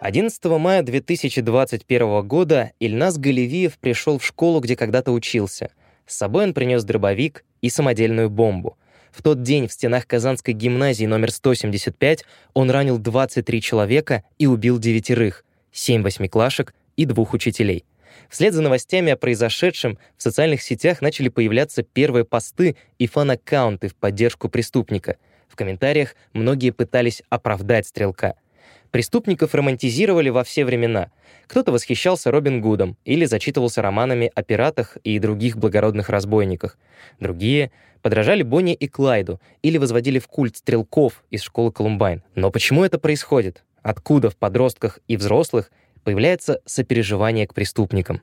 11 мая 2021 года Ильнас Галевиев пришел в школу, где когда-то учился. С собой он принес дробовик и самодельную бомбу. В тот день в стенах Казанской гимназии номер 175 он ранил 23 человека и убил девятерых, 7 восьмиклашек и двух учителей. Вслед за новостями о произошедшем в социальных сетях начали появляться первые посты и фан-аккаунты в поддержку преступника. В комментариях многие пытались оправдать стрелка — Преступников романтизировали во все времена. Кто-то восхищался Робин Гудом или зачитывался романами о пиратах и других благородных разбойниках. Другие подражали Бонни и Клайду или возводили в культ стрелков из школы Колумбайн. Но почему это происходит? Откуда в подростках и взрослых появляется сопереживание к преступникам?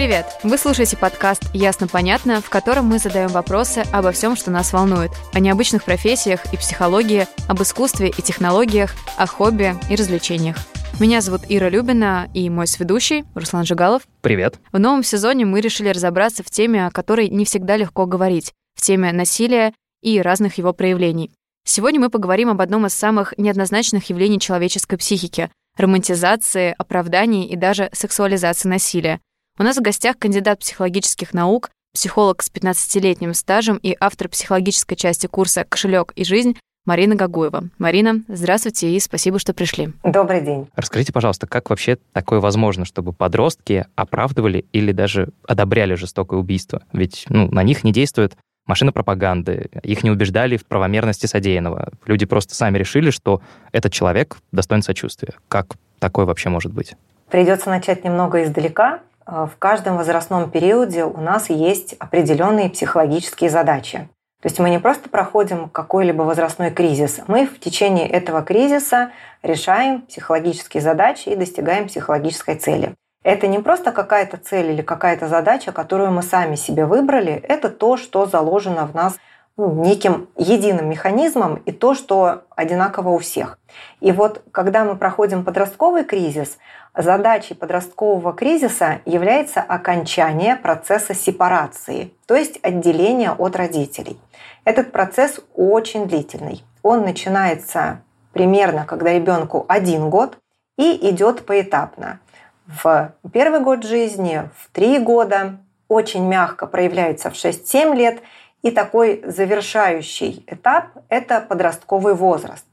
Привет! Вы слушаете подкаст «Ясно-понятно», в котором мы задаем вопросы обо всем, что нас волнует. О необычных профессиях и психологии, об искусстве и технологиях, о хобби и развлечениях. Меня зовут Ира Любина и мой сведущий Руслан Жигалов. Привет. В новом сезоне мы решили разобраться в теме, о которой не всегда легко говорить, в теме насилия и разных его проявлений. Сегодня мы поговорим об одном из самых неоднозначных явлений человеческой психики — романтизации, оправдании и даже сексуализации насилия — у нас в гостях кандидат психологических наук, психолог с 15-летним стажем и автор психологической части курса «Кошелек и жизнь» Марина Гагуева. Марина, здравствуйте и спасибо, что пришли. Добрый день. Расскажите, пожалуйста, как вообще такое возможно, чтобы подростки оправдывали или даже одобряли жестокое убийство? Ведь ну, на них не действует машина пропаганды, их не убеждали в правомерности содеянного. Люди просто сами решили, что этот человек достоин сочувствия. Как такое вообще может быть? Придется начать немного издалека. Э, в каждом возрастном периоде у нас есть определенные психологические задачи. То есть мы не просто проходим какой-либо возрастной кризис, мы в течение этого кризиса решаем психологические задачи и достигаем психологической цели. Это не просто какая-то цель или какая-то задача, которую мы сами себе выбрали, это то, что заложено в нас ну, неким единым механизмом и то, что одинаково у всех. И вот когда мы проходим подростковый кризис, задачей подросткового кризиса является окончание процесса сепарации, то есть отделения от родителей. Этот процесс очень длительный. Он начинается примерно, когда ребенку один год и идет поэтапно. В первый год жизни, в три года, очень мягко проявляется в 6-7 лет, и такой завершающий этап – это подростковый возраст.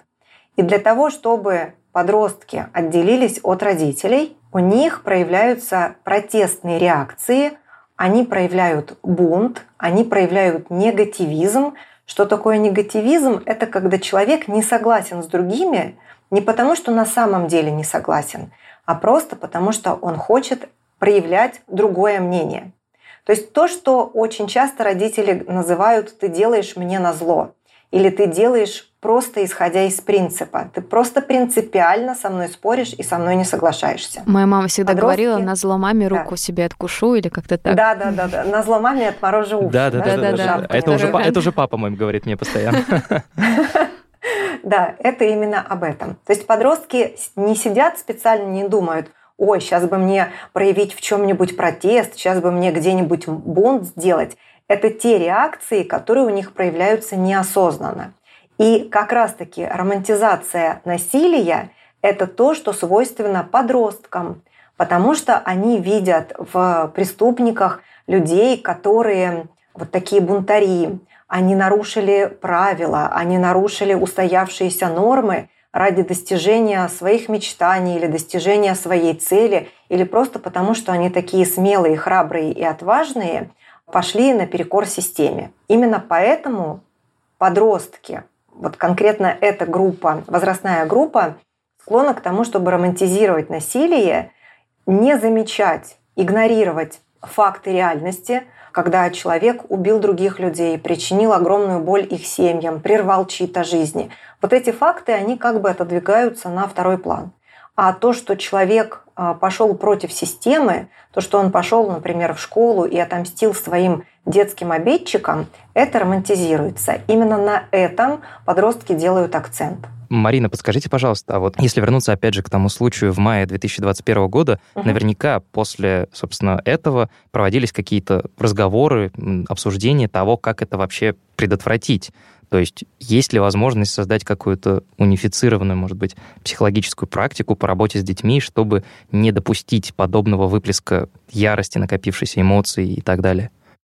И для того, чтобы подростки отделились от родителей, у них проявляются протестные реакции, они проявляют бунт, они проявляют негативизм. Что такое негативизм? Это когда человек не согласен с другими не потому, что на самом деле не согласен, а просто потому, что он хочет проявлять другое мнение. То есть то, что очень часто родители называют «ты делаешь мне на зло» или «ты делаешь просто исходя из принципа. Ты просто принципиально со мной споришь и со мной не соглашаешься. Моя мама всегда Подростки... говорила, на зло маме руку да. себе откушу или как-то так. Да, да, да, да. На зло маме отморожу уши. Да, да, да. да, да, да. Это, уже, это уже папа мой говорит мне постоянно. Да, это именно об этом. То есть подростки не сидят специально, не думают, ой, сейчас бы мне проявить в чем-нибудь протест, сейчас бы мне где-нибудь бунт сделать. Это те реакции, которые у них проявляются неосознанно. И как раз-таки романтизация насилия – это то, что свойственно подросткам, потому что они видят в преступниках людей, которые вот такие бунтари, они нарушили правила, они нарушили устоявшиеся нормы ради достижения своих мечтаний или достижения своей цели, или просто потому, что они такие смелые, храбрые и отважные, пошли наперекор системе. Именно поэтому подростки вот конкретно эта группа, возрастная группа, склонна к тому, чтобы романтизировать насилие, не замечать, игнорировать факты реальности, когда человек убил других людей, причинил огромную боль их семьям, прервал чьи-то жизни. Вот эти факты, они как бы отодвигаются на второй план. А то, что человек а, пошел против системы, то, что он пошел, например, в школу и отомстил своим детским обидчикам, это романтизируется. Именно на этом подростки делают акцент. Марина, подскажите, пожалуйста, а вот если вернуться опять же к тому случаю в мае 2021 года, угу. наверняка после, собственно, этого проводились какие-то разговоры, обсуждения того, как это вообще предотвратить. То есть есть ли возможность создать какую-то унифицированную, может быть, психологическую практику по работе с детьми, чтобы не допустить подобного выплеска ярости, накопившейся эмоций и так далее?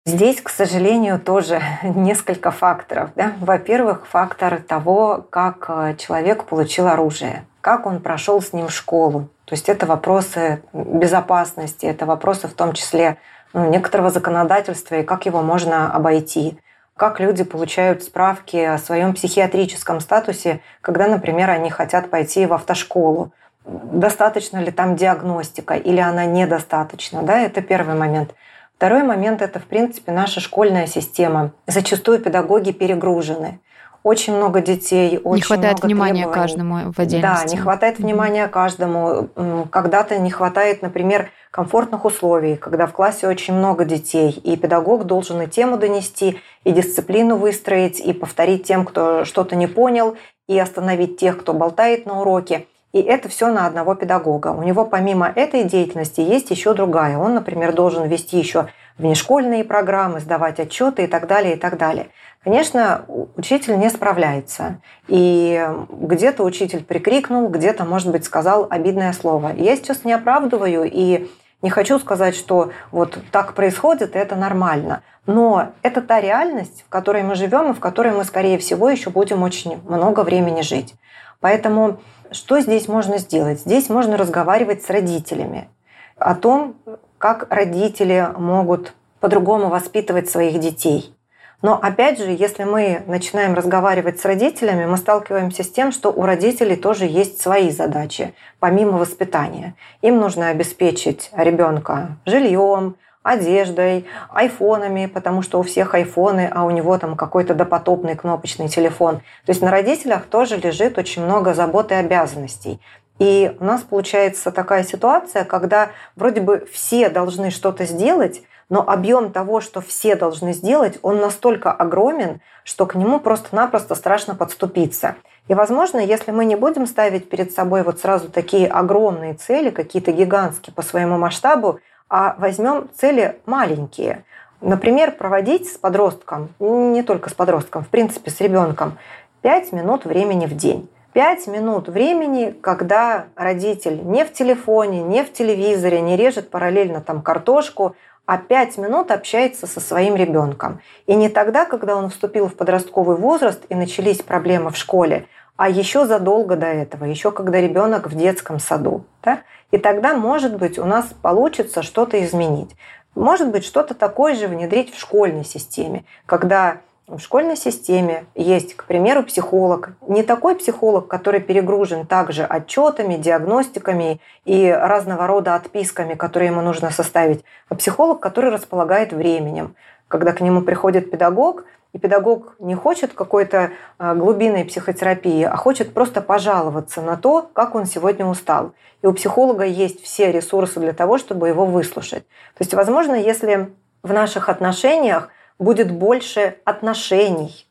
Здесь, к сожалению, тоже несколько факторов. Да? Во-первых, фактор того, как э, человек получил оружие, как он прошел с ним школу. То есть это вопросы безопасности, это вопросы в том числе ну, некоторого законодательства и как его можно обойти как люди получают справки о своем психиатрическом статусе, когда, например, они хотят пойти в автошколу. Достаточно ли там диагностика или она недостаточна? Да, это первый момент. Второй момент – это, в принципе, наша школьная система. Зачастую педагоги перегружены очень много детей, очень не хватает много внимания требований. каждому в отдельности. Да, не хватает внимания каждому. Когда-то не хватает, например, комфортных условий, когда в классе очень много детей, и педагог должен и тему донести, и дисциплину выстроить, и повторить тем, кто что-то не понял, и остановить тех, кто болтает на уроке. И это все на одного педагога. У него помимо этой деятельности есть еще другая. Он, например, должен вести еще внешкольные программы, сдавать отчеты и так далее, и так далее. Конечно, учитель не справляется. И где-то учитель прикрикнул, где-то, может быть, сказал обидное слово. Я сейчас не оправдываю и не хочу сказать, что вот так происходит, и это нормально. Но это та реальность, в которой мы живем и в которой мы, скорее всего, еще будем очень много времени жить. Поэтому что здесь можно сделать? Здесь можно разговаривать с родителями о том, как родители могут по-другому воспитывать своих детей. Но опять же, если мы начинаем разговаривать с родителями, мы сталкиваемся с тем, что у родителей тоже есть свои задачи, помимо воспитания. Им нужно обеспечить ребенка жильем, одеждой, айфонами, потому что у всех айфоны, а у него там какой-то допотопный кнопочный телефон. То есть на родителях тоже лежит очень много забот и обязанностей. И у нас получается такая ситуация, когда вроде бы все должны что-то сделать, но объем того, что все должны сделать, он настолько огромен, что к нему просто-напросто страшно подступиться. И, возможно, если мы не будем ставить перед собой вот сразу такие огромные цели, какие-то гигантские по своему масштабу, а возьмем цели маленькие. Например, проводить с подростком, не только с подростком, в принципе, с ребенком, 5 минут времени в день. 5 минут времени, когда родитель не в телефоне, не в телевизоре, не режет параллельно там картошку, а 5 минут общается со своим ребенком. И не тогда, когда он вступил в подростковый возраст и начались проблемы в школе, а еще задолго до этого, еще когда ребенок в детском саду. Да? И тогда, может быть, у нас получится что-то изменить. Может быть, что-то такое же внедрить в школьной системе, когда в школьной системе есть, к примеру, психолог. Не такой психолог, который перегружен также отчетами, диагностиками и разного рода отписками, которые ему нужно составить, а психолог, который располагает временем. Когда к нему приходит педагог, и педагог не хочет какой-то а, глубинной психотерапии, а хочет просто пожаловаться на то, как он сегодня устал. И у психолога есть все ресурсы для того, чтобы его выслушать. То есть, возможно, если в наших отношениях будет больше отношений,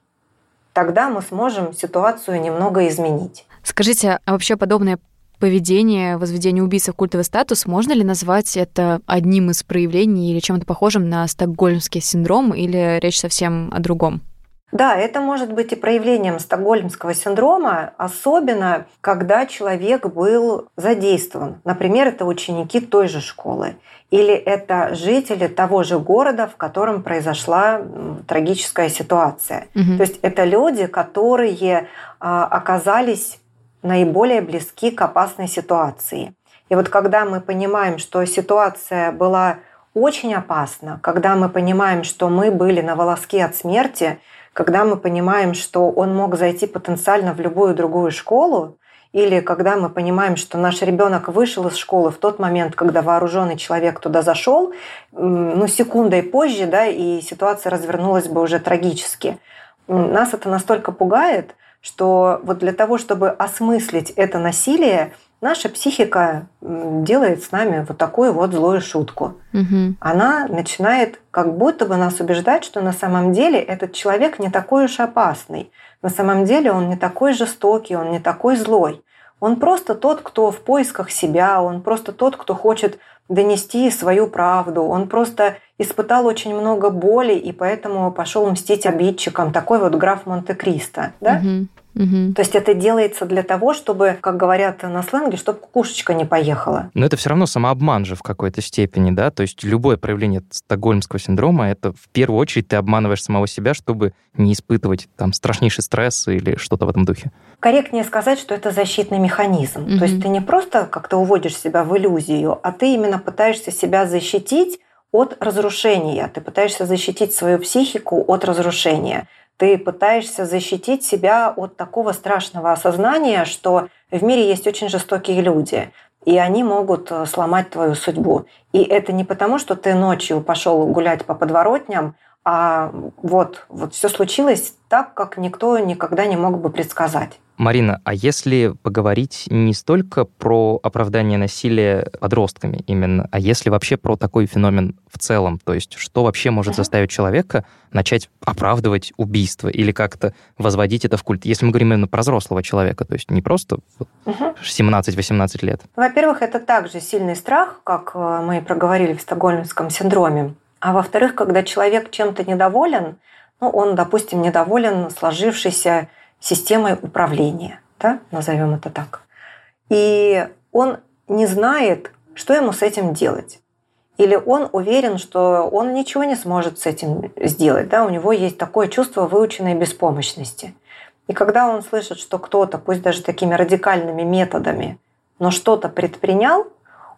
тогда мы сможем ситуацию немного изменить. Скажите, а вообще подобное поведение, возведение убийцы в культовый статус, можно ли назвать это одним из проявлений или чем-то похожим на стокгольмский синдром, или речь совсем о другом? Да, это может быть и проявлением стокгольмского синдрома, особенно когда человек был задействован. Например, это ученики той же школы или это жители того же города, в котором произошла трагическая ситуация. Угу. То есть это люди, которые а, оказались наиболее близки к опасной ситуации. И вот когда мы понимаем, что ситуация была очень опасна, когда мы понимаем, что мы были на волоске от смерти, когда мы понимаем, что он мог зайти потенциально в любую другую школу, или когда мы понимаем, что наш ребенок вышел из школы в тот момент, когда вооруженный человек туда зашел, ну, секундой позже, да, и ситуация развернулась бы уже трагически. Нас это настолько пугает, что вот для того, чтобы осмыслить это насилие, наша психика делает с нами вот такую вот злую шутку. Угу. Она начинает как будто бы нас убеждать, что на самом деле этот человек не такой уж опасный. На самом деле он не такой жестокий, он не такой злой. Он просто тот, кто в поисках себя, он просто тот, кто хочет донести свою правду, он просто испытал очень много боли и поэтому пошел мстить обидчикам. Такой вот граф Монте-Кристо, да? Угу. Угу. То есть это делается для того, чтобы, как говорят на сленге, чтобы кукушечка не поехала. Но это все равно самообман же в какой-то степени, да? То есть любое проявление стокгольмского синдрома, это в первую очередь ты обманываешь самого себя, чтобы не испытывать там страшнейший стресс или что-то в этом духе. Корректнее сказать, что это защитный механизм. Угу. То есть ты не просто как-то уводишь себя в иллюзию, а ты именно пытаешься себя защитить от разрушения. Ты пытаешься защитить свою психику от разрушения ты пытаешься защитить себя от такого страшного осознания, что в мире есть очень жестокие люди, и они могут э, сломать твою судьбу. И это не потому, что ты ночью пошел гулять по подворотням, а вот, вот все случилось так, как никто никогда не мог бы предсказать. Марина, а если поговорить не столько про оправдание насилия подростками именно, а если вообще про такой феномен в целом, то есть что вообще может заставить человека начать оправдывать убийство или как-то возводить это в культ, если мы говорим именно про взрослого человека, то есть не просто угу. 17-18 лет? Во-первых, это также сильный страх, как э, мы проговорили в стокгольмском синдроме. А во-вторых, когда человек чем-то недоволен, ну, он, допустим, недоволен сложившейся системой управления, да, назовем это так. И он не знает, что ему с этим делать. Или он уверен, что он ничего не сможет с этим сделать. Да? У него есть такое чувство выученной беспомощности. И когда он слышит, что кто-то, пусть даже такими радикальными методами, но что-то предпринял,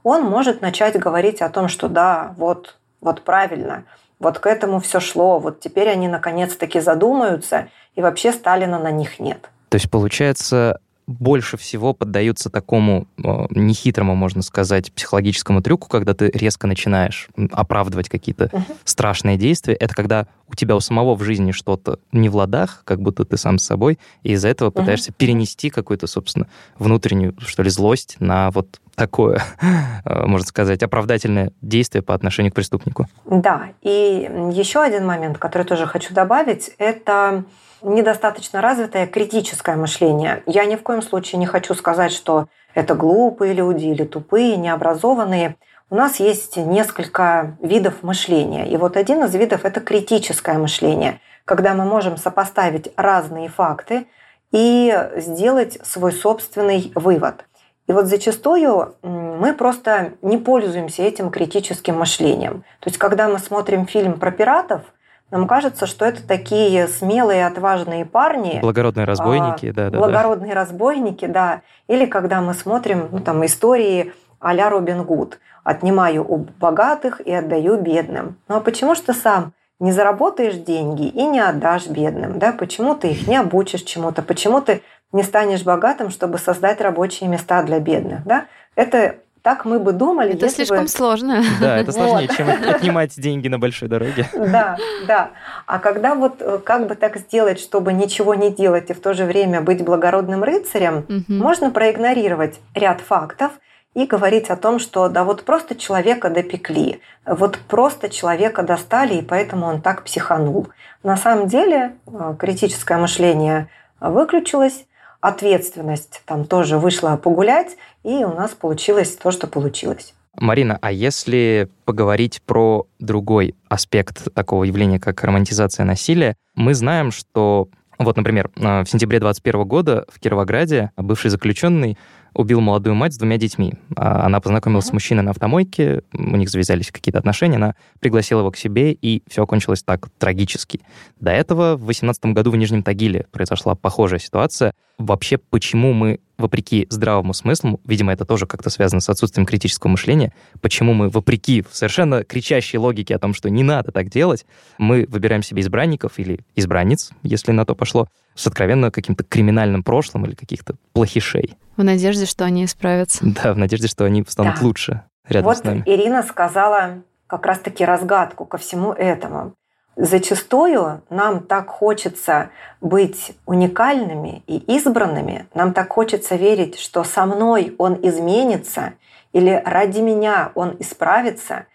он может начать говорить о том, что да, вот, вот правильно, вот к этому все шло, вот теперь они наконец-таки задумаются и вообще Сталина на них нет. То есть, получается, больше всего поддаются такому э, нехитрому, можно сказать, психологическому трюку, когда ты резко начинаешь оправдывать какие-то uh-huh. страшные действия. Это когда у тебя у самого в жизни что-то не в ладах, как будто ты сам с собой, и из-за этого uh-huh. пытаешься перенести какую-то, собственно, внутреннюю, что ли, злость на вот такое, э, можно сказать, оправдательное действие по отношению к преступнику. Да, и еще один момент, который тоже хочу добавить, это недостаточно развитое критическое мышление. Я ни в коем случае не хочу сказать, что это глупые люди или тупые, необразованные. У нас есть несколько видов мышления. И вот один из видов – это критическое мышление, когда мы можем сопоставить разные факты и сделать свой собственный вывод. И вот зачастую мы просто не пользуемся этим критическим мышлением. То есть, когда мы смотрим фильм про пиратов – нам кажется, что это такие смелые, отважные парни. Благородные разбойники, а, да, да. Благородные да. разбойники, да. Или когда мы смотрим ну, там, истории а-ля Робин Гуд. Отнимаю у богатых и отдаю бедным. Ну а почему ты сам не заработаешь деньги и не отдашь бедным? Да? Почему ты их не обучишь чему-то? Почему ты не станешь богатым, чтобы создать рабочие места для бедных? Да? Это так мы бы думали. Это слишком бы... сложно. Да, это сложнее, чем отнимать деньги на большой дороге. Да, да. А когда вот э, как бы так сделать, чтобы ничего не делать и в то же время быть благородным рыцарем, можно проигнорировать ряд фактов и говорить о том, что да вот просто человека допекли, вот просто человека достали, и поэтому он так психанул. На самом деле э, критическое мышление выключилось, ответственность там тоже вышла погулять, и у нас получилось то, что получилось. Марина, а если поговорить про другой аспект такого явления, как романтизация насилия, мы знаем, что вот, например, в сентябре 2021 года в Кировограде бывший заключенный убил молодую мать с двумя детьми. А, она познакомилась с мужчиной на автомойке, у них завязались какие-то отношения, она пригласила его к себе, и все окончилось так трагически. До этого в 2018 году в Нижнем Тагиле произошла похожая ситуация. Вообще, почему мы, вопреки здравому смыслу, видимо, это тоже как-то связано с отсутствием критического мышления, почему мы, вопреки совершенно кричащей логике о том, что не надо так делать, мы выбираем себе избранников или избранниц, если на то пошло, с откровенно каким-то криминальным прошлым или каких-то плохишей. В надежде, что они исправятся. Да, в надежде, что они станут да. лучше рядом вот с нами. Ирина сказала как раз-таки разгадку ко всему этому. Зачастую нам так хочется быть уникальными и избранными, нам так хочется верить, что со мной он изменится или ради меня он исправится.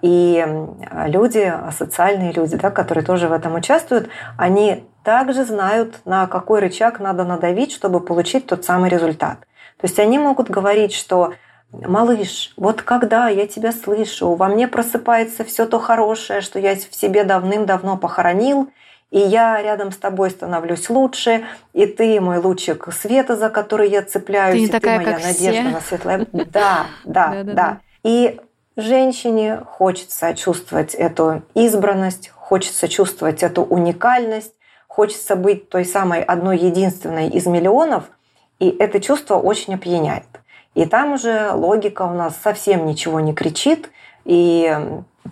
И люди, социальные люди, да, которые тоже в этом участвуют, они также знают, на какой рычаг надо надавить, чтобы получить тот самый результат. То есть они могут говорить, что малыш, вот когда я тебя слышу, во мне просыпается все то хорошее, что я в себе давным-давно похоронил, и я рядом с тобой становлюсь лучше, и ты мой лучик света, за который я цепляюсь, ты не и такая, ты моя как надежда все. на светлое. Да, да, да. И женщине хочется чувствовать эту избранность, хочется чувствовать эту уникальность, хочется быть той самой одной единственной из миллионов, и это чувство очень опьяняет. И там уже логика у нас совсем ничего не кричит, и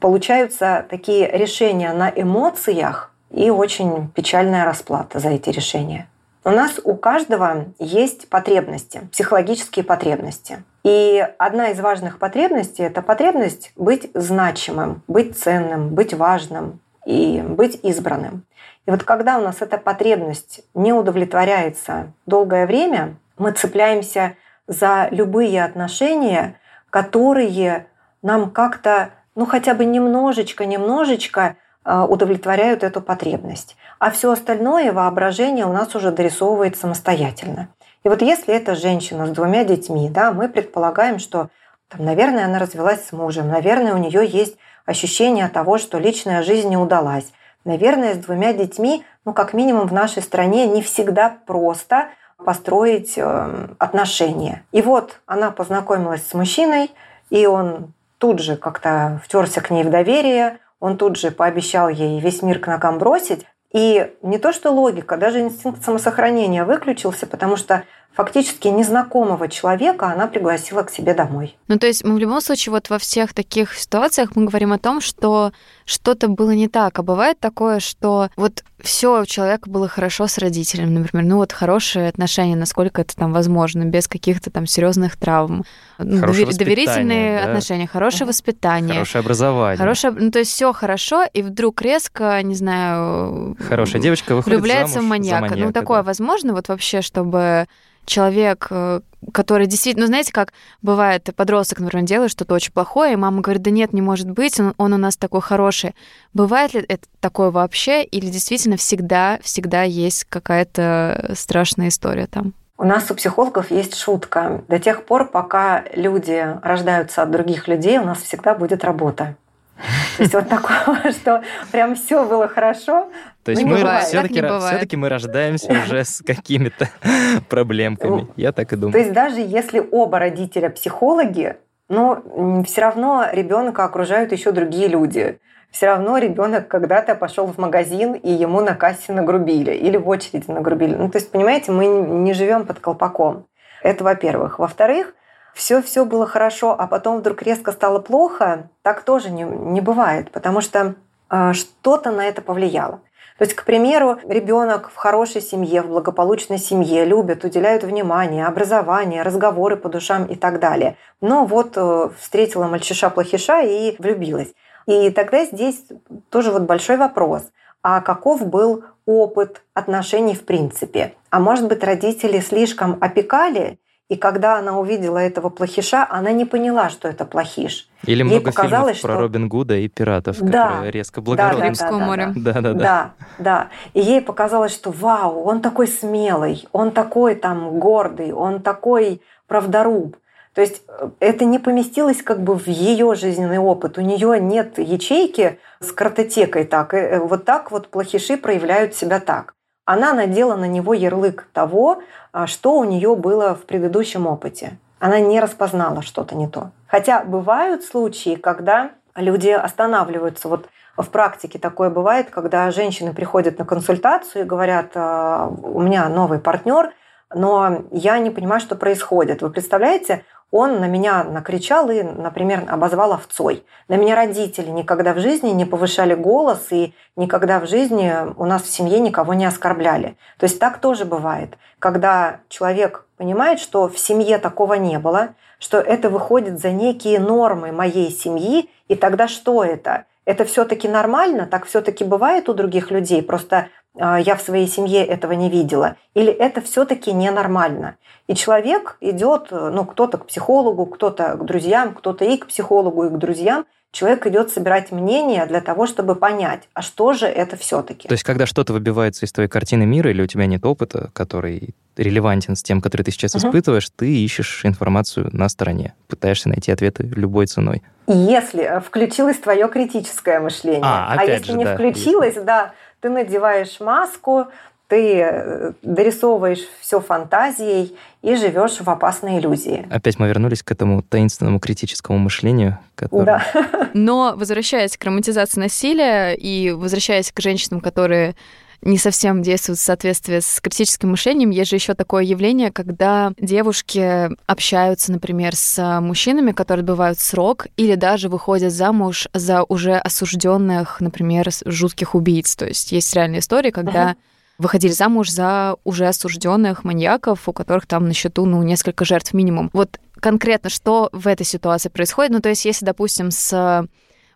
получаются такие решения на эмоциях, и очень печальная расплата за эти решения. У нас у каждого есть потребности, психологические потребности. И одна из важных потребностей – это потребность быть значимым, быть ценным, быть важным и быть избранным. И вот когда у нас эта потребность не удовлетворяется долгое время, мы цепляемся за любые отношения, которые нам как-то, ну хотя бы немножечко, немножечко Э, удовлетворяют эту потребность. А все остальное воображение у нас уже дорисовывает самостоятельно. И вот если это женщина с двумя детьми, да, мы предполагаем, что, там, наверное, она развелась с мужем, наверное, у нее есть ощущение того, что личная жизнь не удалась. Наверное, с двумя детьми, ну, как минимум в нашей стране, не всегда просто построить э, отношения. И вот она познакомилась с мужчиной, и он тут же как-то втерся к ней в доверие, он тут же пообещал ей весь мир к ногам бросить. И не то что логика, даже инстинкт самосохранения выключился, потому что фактически незнакомого человека она пригласила к себе домой. Ну, то есть мы в любом случае вот во всех таких ситуациях мы говорим о том, что что-то было не так. А бывает такое, что вот все у человека было хорошо с родителями, например, ну вот хорошие отношения, насколько это там возможно, без каких-то там серьезных травм. Ну, Хорошее доверительные да? отношения, хорошее воспитание. Хорошее образование. Хорошее, ну то есть все хорошо, и вдруг резко, не знаю... Хорошая девочка выходит влюбляется замуж в маньяка. маньяка ну такое да. возможно вот вообще, чтобы человек, э, который действительно, ну, знаете, как бывает, подросток, например, делает что-то очень плохое, и мама говорит, да нет, не может быть, он, он у нас такой хороший. Бывает ли это такое вообще, или действительно всегда, всегда есть какая-то страшная история там? У нас у психологов есть шутка. До тех пор, пока люди рождаются от других людей, у нас всегда будет работа. То есть вот такое, что прям все было хорошо. То есть мы все-таки все-таки мы рождаемся уже с какими-то проблемками. Я так и думаю. То есть даже если оба родителя психологи, но все равно ребенка окружают еще другие люди. Все равно ребенок когда-то пошел в магазин и ему на кассе нагрубили или в очереди нагрубили. Ну, то есть, понимаете, мы не живем под колпаком. Это во-первых. Во-вторых, все-все было хорошо, а потом вдруг резко стало плохо, так тоже не, не бывает, потому что э, что-то на это повлияло. То есть, к примеру, ребенок в хорошей семье, в благополучной семье любит, уделяют внимание, образование, разговоры по душам и так далее. Но вот э, встретила мальчиша-плохиша и влюбилась. И тогда здесь тоже вот большой вопрос. А каков был опыт отношений в принципе? А может быть, родители слишком опекали, и когда она увидела этого плохиша, она не поняла, что это плохиш. Или Ей много фильмов что... про Робин Гуда и пиратов, да, которые резко благородны. Да, да, да. Да, да, да. Да, да. И ей показалось, что вау, он такой смелый, он такой там гордый, он такой правдоруб. То есть э, это не поместилось как бы в ее жизненный опыт. У нее нет ячейки с картотекой так. И э, вот так вот плохиши проявляют себя так она надела на него ярлык того, а, что у нее было в предыдущем опыте. Она не распознала что-то не то. Хотя бывают случаи, когда люди останавливаются. Вот в практике такое бывает, когда женщины приходят на консультацию и говорят, «А, у меня новый партнер, но я не понимаю, что происходит. Вы представляете, он на меня накричал и, например, обозвал овцой. На меня родители никогда в жизни не повышали голос и никогда в жизни у нас в семье никого не оскорбляли. То есть так тоже бывает, когда человек понимает, что в семье такого не было, что это выходит за некие нормы моей семьи, и тогда что это? Это все-таки нормально, так все-таки бывает у других людей, просто я в своей семье этого не видела, или это все-таки ненормально. И человек идет, ну, кто-то к психологу, кто-то к друзьям, кто-то и к психологу, и к друзьям, человек идет собирать мнение для того, чтобы понять, а что же это все-таки. То есть, когда что-то выбивается из твоей картины мира, или у тебя нет опыта, который релевантен с тем, который ты сейчас угу. испытываешь, ты ищешь информацию на стороне, пытаешься найти ответы любой ценой. Если э, включилось твое критическое мышление, а, а если же, не да, включилось, если... да, ты надеваешь маску, ты э, дорисовываешь все фантазией и живешь в опасной иллюзии. Опять мы вернулись к этому таинственному критическому мышлению, которое... Да. Но возвращаясь к романтизации насилия и возвращаясь к женщинам, которые не совсем действуют в соответствии с критическим мышлением. Есть же еще такое явление, когда девушки общаются, например, с мужчинами, которые отбывают срок, или даже выходят замуж за уже осужденных, например, жутких убийц. То есть есть реальные истории, когда uh-huh выходили замуж за уже осужденных маньяков, у которых там на счету, ну, несколько жертв минимум. Вот конкретно что в этой ситуации происходит? Ну, то есть, если, допустим, с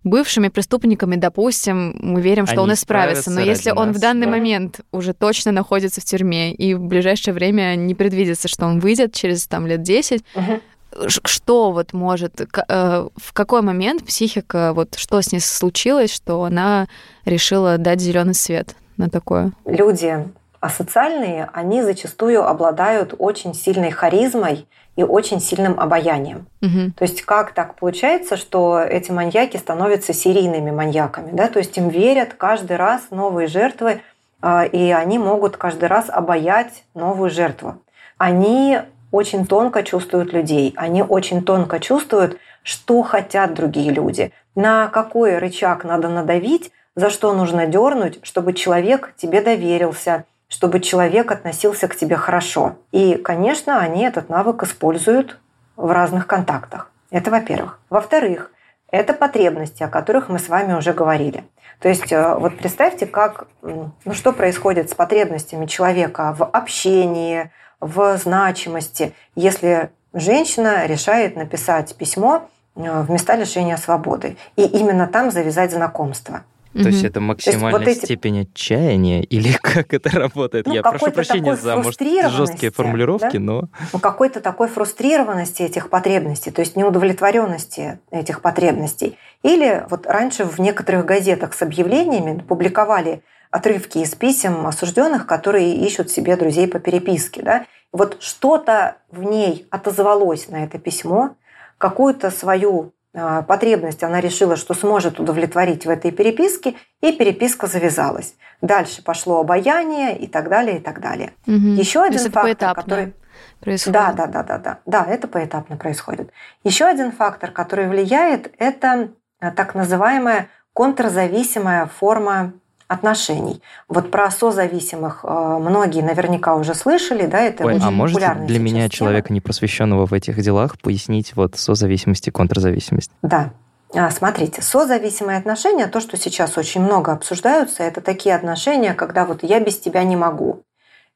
бывшими преступниками, допустим, мы верим, что Они он исправится. Но если он нас, в данный да. момент уже точно находится в тюрьме, и в ближайшее время не предвидится, что он выйдет через там лет 10, угу. что вот может, э, в какой момент психика, вот что с ней случилось, что она решила дать зеленый свет? на такое? Люди асоциальные, они зачастую обладают очень сильной харизмой и очень сильным обаянием. Угу. То есть как так получается, что эти маньяки становятся серийными маньяками? Да? То есть им верят каждый раз новые жертвы, а, и они могут каждый раз обаять новую жертву. Они очень тонко чувствуют людей, они очень тонко чувствуют, что хотят другие люди, на какой рычаг надо надавить, за что нужно дернуть, чтобы человек тебе доверился, чтобы человек относился к тебе хорошо. И, конечно, они этот навык используют в разных контактах. Это во-первых. Во-вторых, это потребности, о которых мы с вами уже говорили. То есть э, вот представьте, как, ну, что происходит с потребностями человека в общении, в значимости, если женщина решает написать письмо э, в места лишения свободы и именно там завязать знакомство. То есть это максимальная есть вот эти... степень отчаяния или как это работает? Ну, Я прошу прощения за может, жесткие формулировки, да? но... Ну, какой-то такой фрустрированности этих потребностей, то есть неудовлетворенности этих потребностей. Или вот раньше в некоторых газетах с объявлениями публиковали отрывки из писем осужденных, которые ищут себе друзей по переписке. Да? Вот что-то в ней отозвалось на это письмо, какую-то свою потребность она решила, что сможет удовлетворить в этой переписке, и переписка завязалась. Дальше пошло обаяние и так далее, и так далее. Угу. Еще один фактор, поэтапно который... Происходит. Да, да, да, да, да. Да, это поэтапно происходит. Еще один фактор, который влияет, это а, так называемая контрзависимая форма отношений. Вот про созависимых э, многие наверняка уже слышали, да, это Ой, очень а можете для меня, человека, не просвещенного в этих делах, пояснить вот созависимость и контрзависимость? Да, а, Смотрите, созависимые отношения, то, что сейчас очень много обсуждаются, это такие отношения, когда вот я без тебя не могу.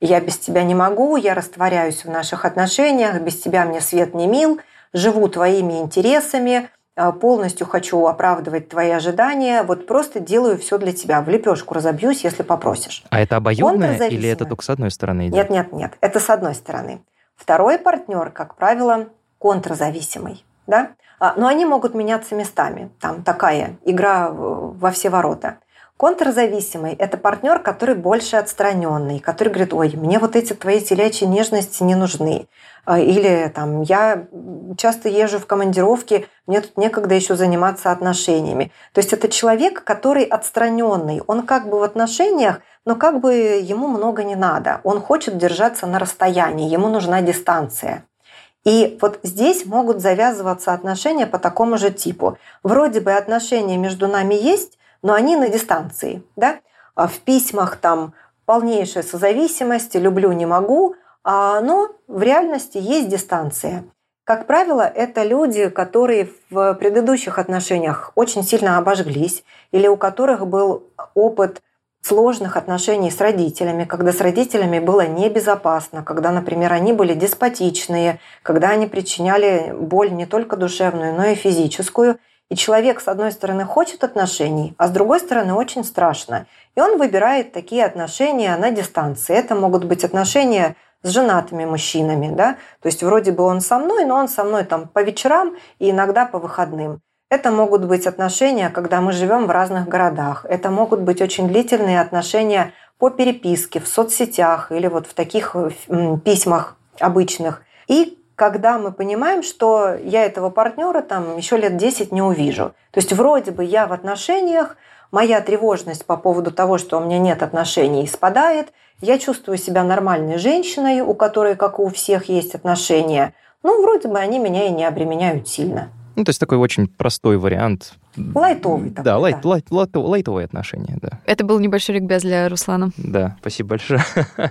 Я без тебя не могу, я растворяюсь в наших отношениях, без тебя мне свет не мил, живу твоими интересами, а, полностью хочу оправдывать твои ожидания, вот просто делаю все для тебя, в лепешку разобьюсь, если попросишь. А это обоюдное или это только с одной стороны идет? Нет, нет, нет, это с одной стороны. Второй партнер, как правило, контрзависимый, да? А, но они могут меняться местами. Там такая игра во все ворота. Контрзависимый – это партнер, который больше отстраненный, который говорит, ой, мне вот эти твои телячьи нежности не нужны. А, или там, я часто езжу в командировки, мне тут некогда еще заниматься отношениями. То есть это человек, который отстраненный, он как бы в отношениях, но как бы ему много не надо. Он хочет держаться на расстоянии, ему нужна дистанция. И вот здесь могут завязываться отношения по такому же типу. Вроде бы отношения между нами есть, но они на дистанции. Да? А в письмах там полнейшая созависимость, люблю, не могу, а, но в реальности есть дистанция. Как правило, это люди, которые в предыдущих отношениях очень сильно обожглись, или у которых был опыт сложных отношений с родителями, когда с родителями было небезопасно, когда, например, они были деспотичные, когда они причиняли боль не только душевную, но и физическую – и человек, с одной стороны, хочет отношений, а с другой стороны, очень страшно. И он выбирает такие отношения на дистанции. Это могут быть отношения с женатыми мужчинами, да, то есть вроде бы он со мной, но он со мной там по вечерам и иногда по выходным. Это могут быть отношения, когда мы живем в разных городах. Это могут быть очень длительные отношения по переписке в соцсетях или вот в таких э, письмах обычных. И когда мы понимаем, что я этого партнера там еще лет 10 не увижу. То есть вроде бы я в отношениях, моя тревожность по поводу того, что у меня нет отношений, спадает, я чувствую себя нормальной женщиной, у которой, как и у всех, есть отношения. Ну, вроде бы они меня и не обременяют сильно. Ну, то есть такой очень простой вариант. Лайтовый. Такой, да, light, да. Light, light, лайтовые отношения, да. Это был небольшой ликбез для Руслана. Да, спасибо большое.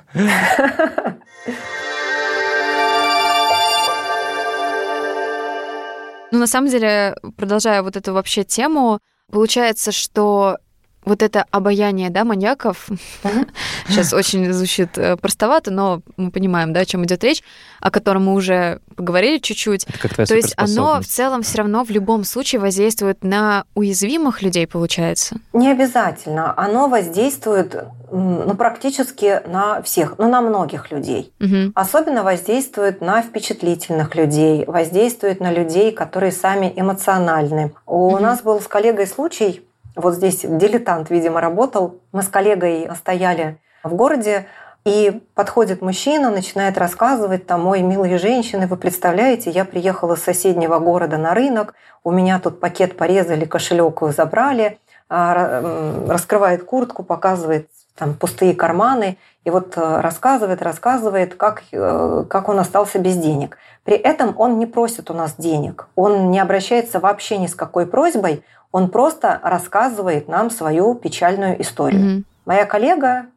Ну, на самом деле, продолжая вот эту вообще тему, получается, что вот это обаяние, да, маньяков, сейчас очень звучит э, простовато, но мы понимаем, да, о чем идет речь, о котором мы уже поговорили чуть-чуть. То есть оно в целом все равно в любом случае воздействует на уязвимых людей, получается? Не обязательно. Оно воздействует ну, практически на всех, ну, на многих людей. Угу. Особенно воздействует на впечатлительных людей, воздействует на людей, которые сами эмоциональны. У угу. нас был с коллегой случай, вот здесь дилетант, видимо, работал. Мы с коллегой стояли в городе, и подходит мужчина, начинает рассказывать, там, ой, милые женщины, вы представляете, я приехала из соседнего города на рынок, у меня тут пакет порезали, кошелек забрали, а, раскрывает куртку, показывает там пустые карманы, и вот э, рассказывает, рассказывает, как, э, как он остался без денег. При этом он не просит у нас денег, он не обращается вообще ни с какой просьбой, он просто рассказывает нам свою печальную историю. Mm-hmm. Моя коллега,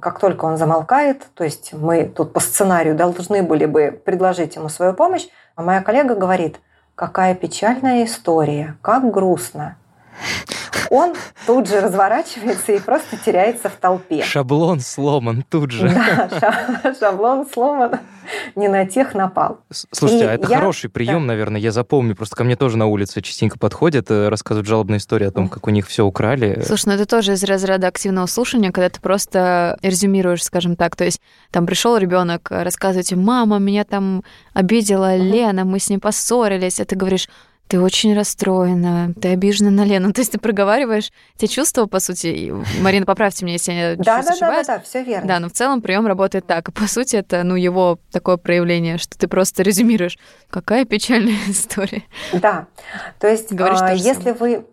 как только он замолкает, то есть мы тут по сценарию должны были бы предложить ему свою помощь, а моя коллега говорит, какая печальная история, как грустно он тут же разворачивается и просто теряется в толпе. Шаблон сломан тут же. Да, шаблон сломан, не на тех напал. Слушайте, и а это я... хороший прием, да. наверное, я запомню. Просто ко мне тоже на улице частенько подходят, э, рассказывают жалобные истории о том, как у них все украли. Слушай, ну это тоже из разряда активного слушания, когда ты просто резюмируешь, скажем так. То есть там пришел ребенок, рассказываете, мама меня там обидела Лена, мы с ней поссорились, а ты говоришь, ты очень расстроена, ты обижена на Лену. То есть ты проговариваешь те чувства, по сути. Марина, поправьте меня, если я да, да, ошибаюсь. Да, да, да, все верно. Да, но в целом прием работает так. И по сути это, ну, его такое проявление, что ты просто резюмируешь. Какая печальная история. Да, то есть Говоришь, а, если вы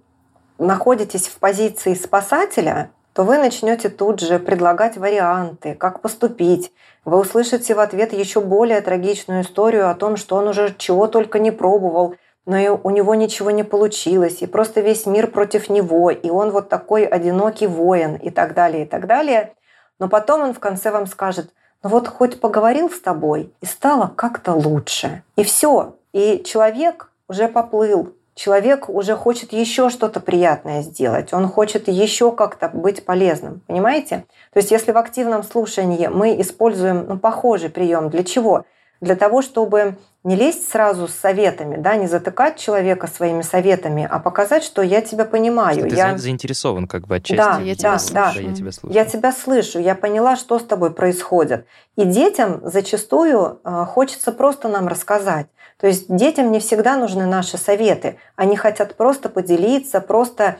находитесь в позиции спасателя, то вы начнете тут же предлагать варианты, как поступить. Вы услышите в ответ еще более трагичную историю о том, что он уже чего только не пробовал, но и у него ничего не получилось, и просто весь мир против него, и он вот такой одинокий воин, и так далее, и так далее. Но потом он в конце вам скажет, ну вот хоть поговорил с тобой, и стало как-то лучше. И все. И человек уже поплыл, человек уже хочет еще что-то приятное сделать, он хочет еще как-то быть полезным, понимаете? То есть если в активном слушании мы используем ну, похожий прием, для чего? Для того, чтобы не лезть сразу с советами, да, не затыкать человека своими советами, а показать, что я тебя понимаю. Что ты я заинтересован как бы отчасти. Да, я тебя да, слышу. Да. Я тебя слышу. Я тебя слышу, я поняла, что с тобой происходит. И детям зачастую э, хочется просто нам рассказать. То есть детям не всегда нужны наши советы. Они хотят просто поделиться, просто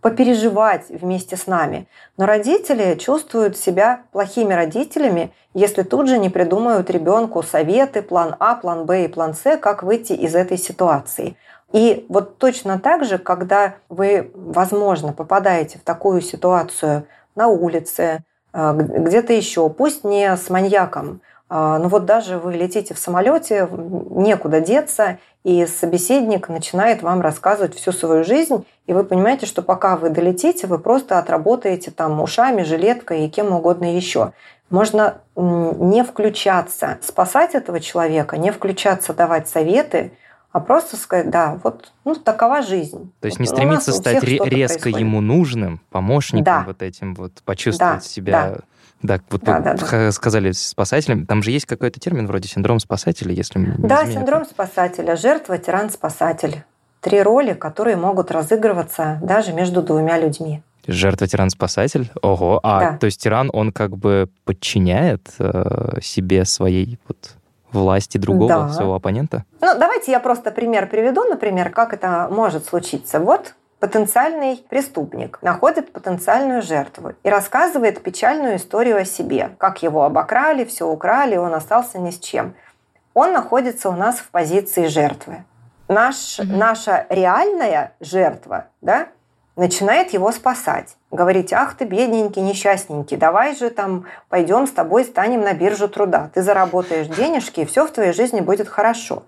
попереживать вместе с нами. Но родители чувствуют себя плохими родителями, если тут же не придумают ребенку советы, план А, план Б и план С, как выйти из этой ситуации. И вот точно так же, когда вы, возможно, попадаете в такую ситуацию на улице, а, где-то еще, пусть не с маньяком, а, но вот даже вы летите в самолете, некуда деться, и собеседник начинает вам рассказывать всю свою жизнь, и вы понимаете, что пока вы долетите, вы просто отработаете там ушами, жилеткой и кем угодно еще. Можно не включаться, спасать этого человека, не включаться, давать советы, а просто сказать, да, вот ну, такова жизнь. То есть не стремиться стать резко происходит. ему нужным, помощником да. вот этим, вот почувствовать да, себя да. Да, вот да, да, да. сказали спасателем. Там же есть какой-то термин вроде синдром спасателя, если Да, синдром спасателя, жертва, тиран, спасатель. Три роли, которые могут разыгрываться даже между двумя людьми. Жертва, тиран, спасатель. Ого. А да. то есть тиран, он как бы подчиняет э, себе своей вот власти другого да. своего оппонента? Ну, давайте я просто пример приведу, например, как это может случиться. Вот потенциальный преступник находит потенциальную жертву и рассказывает печальную историю о себе, как его обокрали, все украли, он остался ни с чем. Он находится у нас в позиции жертвы. Наш, mm Наша реальная жертва да, начинает его спасать. Говорить, ах ты бедненький, несчастненький, давай же там пойдем с тобой станем на биржу труда. Ты заработаешь денежки, и все в твоей жизни будет хорошо.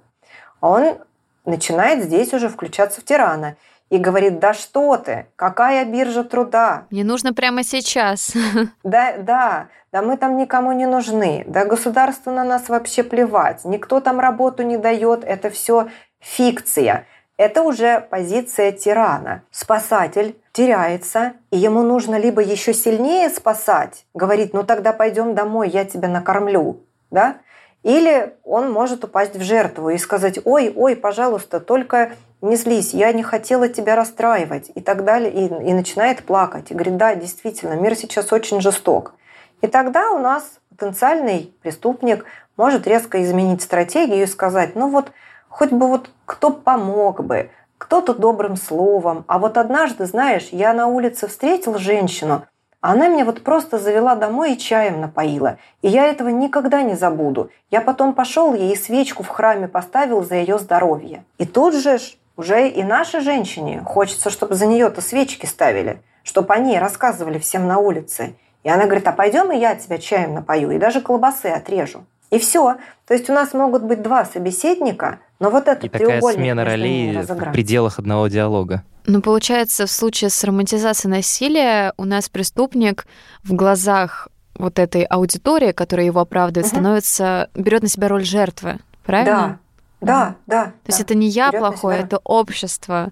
Он начинает здесь уже включаться в тирана и говорит, да что ты, какая биржа труда? Мне нужно прямо сейчас. Да, да, да мы там никому не нужны, да государству на нас вообще плевать, никто там работу не дает, это все фикция. Это уже позиция тирана. Спасатель теряется, и ему нужно либо еще сильнее спасать, говорить, ну тогда пойдем домой, я тебя накормлю, да? Или он может упасть в жертву и сказать, ой, ой, пожалуйста, только не злись, я не хотела тебя расстраивать и так далее. И, и начинает плакать. И говорит, да, действительно, мир сейчас очень жесток. И тогда у нас потенциальный преступник может резко изменить стратегию и сказать, ну вот, хоть бы вот кто помог бы, кто-то добрым словом. А вот однажды, знаешь, я на улице встретил женщину, она меня вот просто завела домой и чаем напоила. И я этого никогда не забуду. Я потом пошел ей свечку в храме поставил за ее здоровье. И тут же уже и нашей женщине хочется, чтобы за нее-то свечки ставили, чтобы они рассказывали всем на улице. И она говорит, а пойдем и я тебя чаем напою, и даже колбасы отрежу. И все. То есть у нас могут быть два собеседника, но вот этот и такая смена ролей в пределах одного диалога. Ну, получается, в случае с романтизацией насилия у нас преступник в глазах вот этой аудитории, которая его оправдывает, угу. становится берет на себя роль жертвы, правильно? Да, да. То есть это не я Берет плохой, это общество.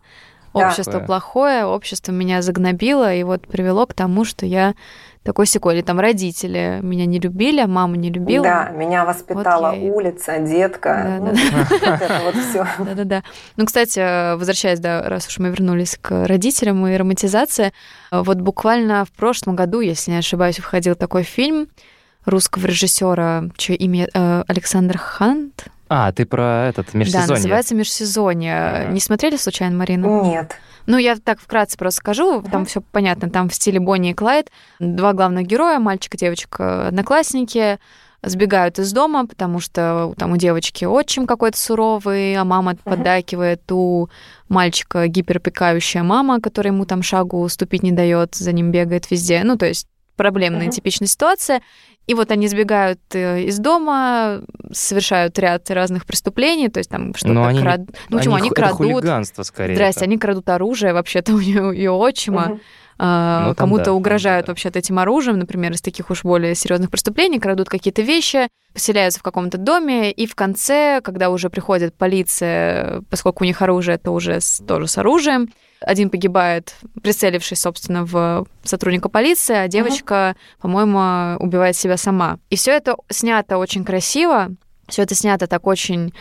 Общество да. плохое, общество меня загнобило и вот привело к тому, что я такой секой. Или там родители меня не любили, а мама не любила. Да, меня воспитала вот улица, детка. Да, да, Это вот все. Да-да-да. Ну, кстати, возвращаясь, да, раз уж мы вернулись к родителям и романтизации, вот буквально в прошлом году, если не ошибаюсь, входил такой фильм русского режиссера, чье имя э, Александр Хант, а, ты про этот межсезонье. Да, называется межсезонье. А. Не смотрели случайно, Марина? Нет. Ну, я так вкратце просто скажу, там все понятно, там в стиле Бонни и Клайд. Два главных героя, мальчик и девочка, одноклассники, сбегают из дома, потому что там у девочки отчим какой-то суровый, а мама поддакивает, у мальчика гиперопекающая мама, которая ему там шагу ступить не дает, за ним бегает везде. Ну, то есть проблемная, uh-huh. типичная ситуация. И вот они сбегают э, из дома, совершают ряд разных преступлений, то есть там что-то они, крад... Ну, почему они, они крадут? хулиганство скорее. Здрасте, они крадут оружие вообще-то у ее отчима. Угу. Ну, кому-то да, угрожают да. вообще-то этим оружием, например, из таких уж более серьезных преступлений, крадут какие-то вещи, поселяются в каком-то доме, и в конце, когда уже приходит полиция, поскольку у них оружие, то уже с, тоже с оружием, один погибает, прицелившись, собственно, в сотрудника полиции, а девочка, uh-huh. по-моему, убивает себя сама. И все это снято очень красиво, все это снято так очень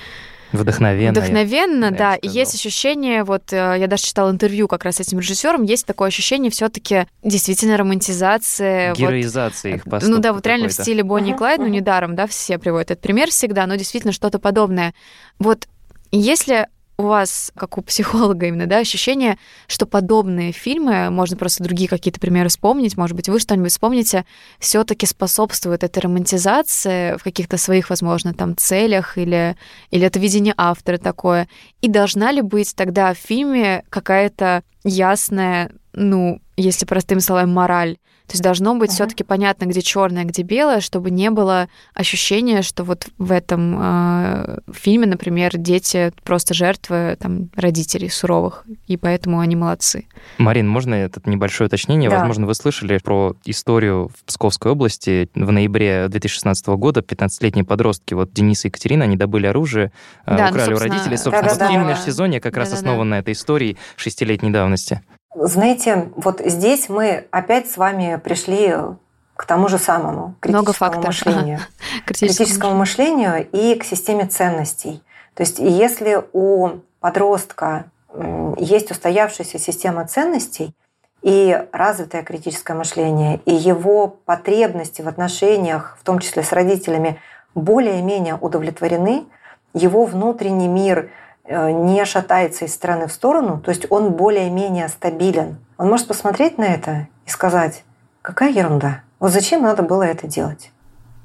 Вдохновенно. Вдохновенно, да. И есть ощущение, вот э, я даже читала интервью как раз с этим режиссером, есть такое ощущение все-таки действительно романтизации. Героизации вот, их поступков. Ну да, вот реально в стиле Бонни и Клайд, ну недаром, да, все приводят этот пример всегда, но действительно что-то подобное. Вот если у вас, как у психолога именно, да, ощущение, что подобные фильмы, можно просто другие какие-то примеры вспомнить, может быть, вы что-нибудь вспомните, все таки способствуют этой романтизации в каких-то своих, возможно, там целях или, или это видение автора такое? И должна ли быть тогда в фильме какая-то ясная, ну, если простыми словами, мораль? То есть должно быть uh-huh. все-таки понятно, где черное, где белое, чтобы не было ощущения, что вот в этом э, фильме, например, дети просто жертвы там, родителей суровых, и поэтому они молодцы. Марин, можно это небольшое уточнение? Да. Возможно, вы слышали про историю в Псковской области в ноябре 2016 года. 15-летние подростки, вот Денис и Екатерина, они добыли оружие, э, да, украли ну, у родителей. Собственно, да, да, фильм да. «Межсезонье» как да, раз да, основан да. на этой истории шестилетней давности. Знаете, вот здесь мы опять с вами пришли к тому же самому критическому мышлению. критическому мышлению и к системе ценностей. То есть если у подростка есть устоявшаяся система ценностей и развитое критическое мышление, и его потребности в отношениях, в том числе с родителями, более-менее удовлетворены, его внутренний мир не шатается из стороны в сторону, то есть он более-менее стабилен. Он может посмотреть на это и сказать, какая ерунда, вот зачем надо было это делать?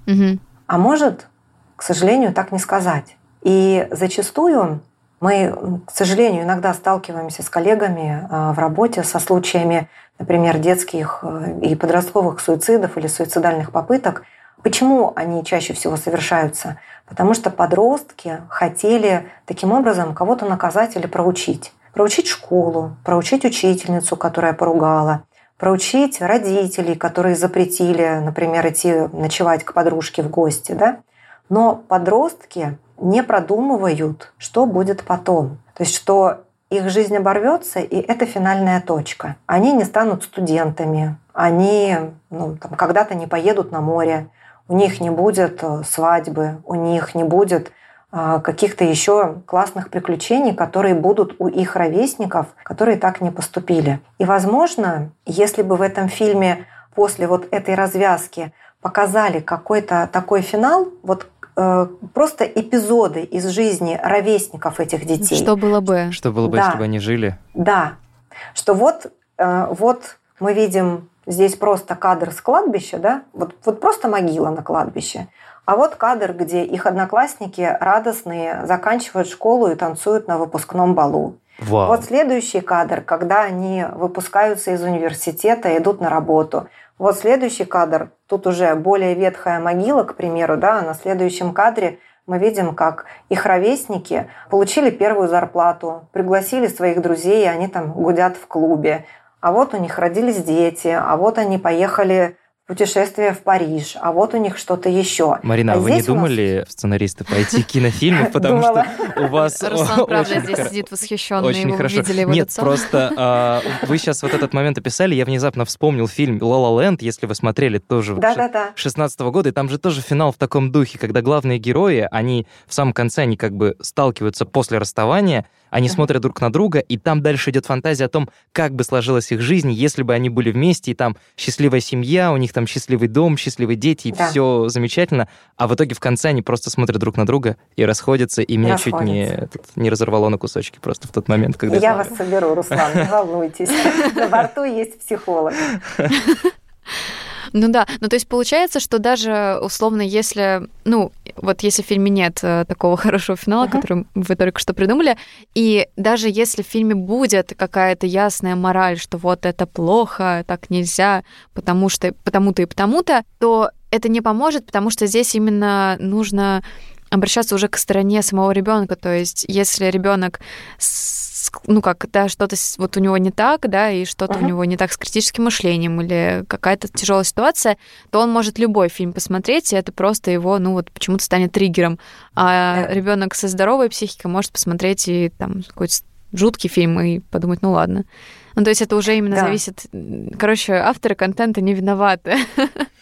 Угу. А может, к сожалению, так не сказать. И зачастую мы, к сожалению, иногда сталкиваемся с коллегами э, в работе со случаями, например, детских э, и подростковых суицидов или суицидальных попыток. Почему они чаще всего совершаются? Потому что подростки хотели таким образом кого-то наказать или проучить. Проучить школу, проучить учительницу, которая поругала, проучить родителей, которые запретили, например, идти ночевать к подружке в гости. Да? Но подростки не продумывают, что будет потом. То есть, что их жизнь оборвется, и это финальная точка. Они не станут студентами, они ну, там, когда-то не поедут на море, у них не будет э, свадьбы, у них не будет а, каких-то еще классных приключений, которые будут у их ровесников, которые так не поступили. И, возможно, если бы в этом фильме после вот этой развязки показали какой-то такой финал, вот э, просто эпизоды из жизни ровесников этих детей. Что было бы? Что было бы, да. если бы они жили? Да. Что вот, э, вот мы видим здесь просто кадр с кладбища, да, вот, вот просто могила на кладбище. А вот кадр, где их одноклассники радостные заканчивают школу и танцуют на выпускном балу. Вау. Вот следующий кадр, когда они выпускаются из университета, идут на работу. Вот следующий кадр, тут уже более ветхая могила, к примеру, да, а на следующем кадре мы видим, как их ровесники получили первую зарплату, пригласили своих друзей, и они там гудят в клубе. А вот у них родились дети, а вот они поехали путешествие в Париж, а вот у них что-то еще. Марина, а вы не думали, нас... сценаристы, пойти кинофильмов, потому что у вас Руслан, правда, здесь сидит восхищенный, очень хорошо. Нет, просто а, вы сейчас вот этот момент описали, я внезапно вспомнил фильм «Ла Ла Ленд», если вы смотрели, тоже да, да, да. 16 года, и там же тоже финал в таком духе, когда главные герои, они в самом конце, они как бы сталкиваются после расставания, они смотрят друг на друга, и там дальше идет фантазия о том, как бы сложилась их жизнь, если бы они были вместе, и там счастливая семья, у них там счастливый дом, счастливые дети, и да. все замечательно. А в итоге в конце они просто смотрят друг на друга и расходятся, и меня чуть не, не разорвало на кусочки просто в тот момент, когда... Я вас соберу, Руслан, не волнуйтесь. На борту есть психолог. Ну да, ну то есть получается, что даже условно, если, ну, вот если в фильме нет э, такого хорошего финала, uh-huh. который вы только что придумали, и даже если в фильме будет какая-то ясная мораль, что вот это плохо, так нельзя, потому что потому-то и потому-то, то это не поможет, потому что здесь именно нужно обращаться уже к стороне самого ребенка. То есть, если ребенок ну как, да, что-то вот у него не так, да, и что-то uh-huh. у него не так с критическим мышлением или какая-то тяжелая ситуация, то он может любой фильм посмотреть, и это просто его, ну вот почему-то станет триггером. А yeah. ребенок со здоровой психикой может посмотреть и там какой-то жуткий фильм и подумать, ну ладно. Ну, то есть это уже именно да. зависит... Короче, авторы контента не виноваты.